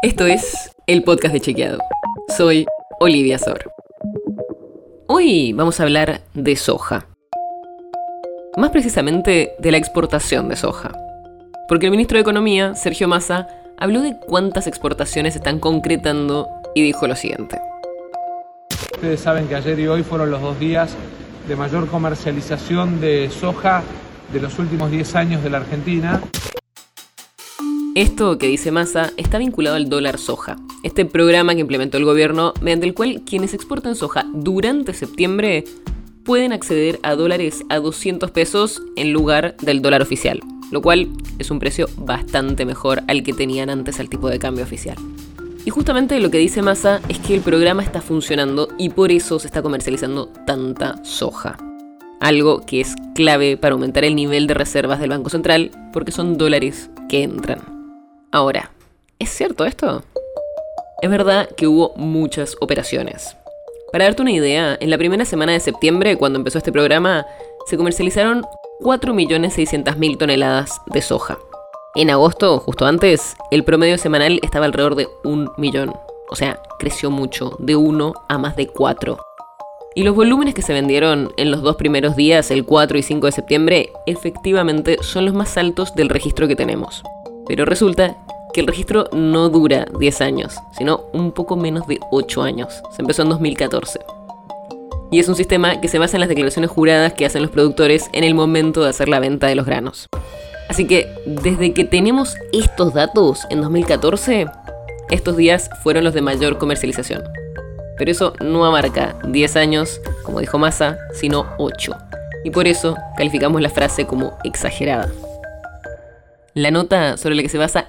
Esto es el podcast de Chequeado. Soy Olivia Sor. Hoy vamos a hablar de soja. Más precisamente de la exportación de soja. Porque el ministro de Economía, Sergio Massa, habló de cuántas exportaciones están concretando y dijo lo siguiente. Ustedes saben que ayer y hoy fueron los dos días de mayor comercialización de soja de los últimos 10 años de la Argentina. Esto que dice Massa está vinculado al dólar soja, este programa que implementó el gobierno mediante el cual quienes exportan soja durante septiembre pueden acceder a dólares a 200 pesos en lugar del dólar oficial, lo cual es un precio bastante mejor al que tenían antes al tipo de cambio oficial. Y justamente lo que dice Massa es que el programa está funcionando y por eso se está comercializando tanta soja. Algo que es clave para aumentar el nivel de reservas del Banco Central porque son dólares que entran. Ahora, ¿es cierto esto? Es verdad que hubo muchas operaciones. Para darte una idea, en la primera semana de septiembre, cuando empezó este programa, se comercializaron 4.600.000 toneladas de soja. En agosto, justo antes, el promedio semanal estaba alrededor de un millón. O sea, creció mucho, de 1 a más de 4. Y los volúmenes que se vendieron en los dos primeros días, el 4 y 5 de septiembre, efectivamente son los más altos del registro que tenemos. Pero resulta que el registro no dura 10 años, sino un poco menos de 8 años. Se empezó en 2014. Y es un sistema que se basa en las declaraciones juradas que hacen los productores en el momento de hacer la venta de los granos. Así que desde que tenemos estos datos en 2014, estos días fueron los de mayor comercialización. Pero eso no abarca 10 años, como dijo Massa, sino 8. Y por eso calificamos la frase como exagerada. La nota sobre la que se basa